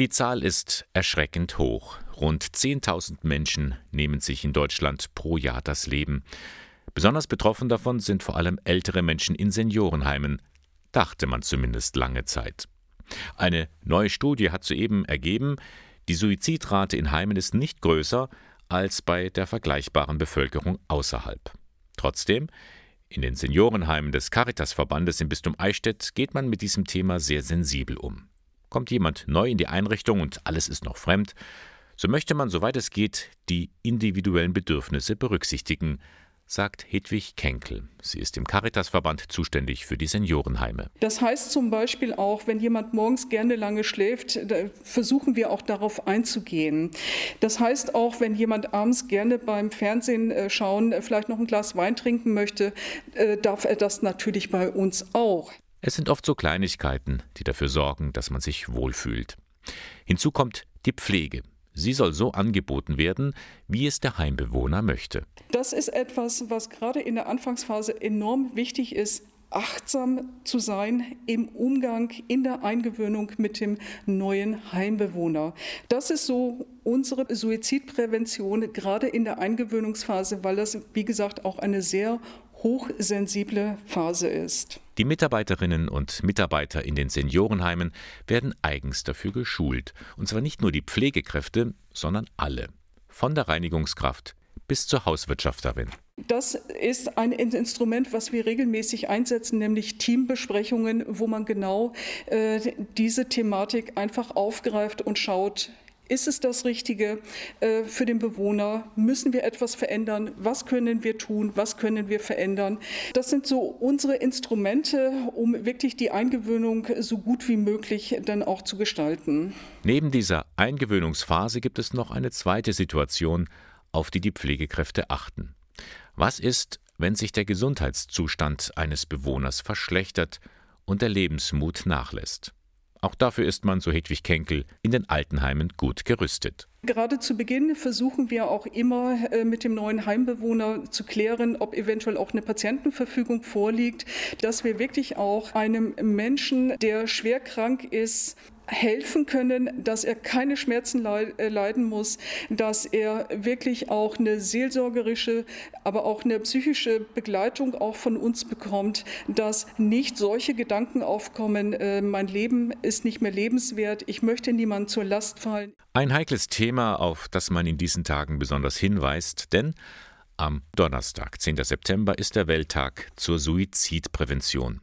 Die Zahl ist erschreckend hoch. Rund 10.000 Menschen nehmen sich in Deutschland pro Jahr das Leben. Besonders betroffen davon sind vor allem ältere Menschen in Seniorenheimen, dachte man zumindest lange Zeit. Eine neue Studie hat soeben ergeben, die Suizidrate in Heimen ist nicht größer als bei der vergleichbaren Bevölkerung außerhalb. Trotzdem, in den Seniorenheimen des Caritasverbandes im Bistum Eichstätt geht man mit diesem Thema sehr sensibel um. Kommt jemand neu in die Einrichtung und alles ist noch fremd, so möchte man, soweit es geht, die individuellen Bedürfnisse berücksichtigen, sagt Hedwig Kenkel. Sie ist im Caritasverband zuständig für die Seniorenheime. Das heißt zum Beispiel auch, wenn jemand morgens gerne lange schläft, versuchen wir auch darauf einzugehen. Das heißt auch, wenn jemand abends gerne beim Fernsehen äh, schauen, äh, vielleicht noch ein Glas Wein trinken möchte, äh, darf er das natürlich bei uns auch. Es sind oft so Kleinigkeiten, die dafür sorgen, dass man sich wohlfühlt. Hinzu kommt die Pflege. Sie soll so angeboten werden, wie es der Heimbewohner möchte. Das ist etwas, was gerade in der Anfangsphase enorm wichtig ist, achtsam zu sein im Umgang, in der Eingewöhnung mit dem neuen Heimbewohner. Das ist so unsere Suizidprävention, gerade in der Eingewöhnungsphase, weil das, wie gesagt, auch eine sehr hochsensible Phase ist. Die Mitarbeiterinnen und Mitarbeiter in den Seniorenheimen werden eigens dafür geschult. Und zwar nicht nur die Pflegekräfte, sondern alle. Von der Reinigungskraft bis zur Hauswirtschafterin. Das ist ein Instrument, was wir regelmäßig einsetzen, nämlich Teambesprechungen, wo man genau äh, diese Thematik einfach aufgreift und schaut, ist es das Richtige äh, für den Bewohner? Müssen wir etwas verändern? Was können wir tun? Was können wir verändern? Das sind so unsere Instrumente, um wirklich die Eingewöhnung so gut wie möglich dann auch zu gestalten. Neben dieser Eingewöhnungsphase gibt es noch eine zweite Situation, auf die die Pflegekräfte achten. Was ist, wenn sich der Gesundheitszustand eines Bewohners verschlechtert und der Lebensmut nachlässt? Auch dafür ist man, so Hedwig Kenkel, in den Altenheimen gut gerüstet. Gerade zu Beginn versuchen wir auch immer äh, mit dem neuen Heimbewohner zu klären, ob eventuell auch eine Patientenverfügung vorliegt, dass wir wirklich auch einem Menschen, der schwer krank ist, helfen können, dass er keine Schmerzen äh, leiden muss, dass er wirklich auch eine seelsorgerische, aber auch eine psychische Begleitung auch von uns bekommt, dass nicht solche Gedanken aufkommen, äh, mein Leben ist nicht mehr lebenswert, ich möchte niemandem zur Last fallen. Ein heikles Thema, auf das man in diesen Tagen besonders hinweist, denn am Donnerstag, 10. September, ist der Welttag zur Suizidprävention.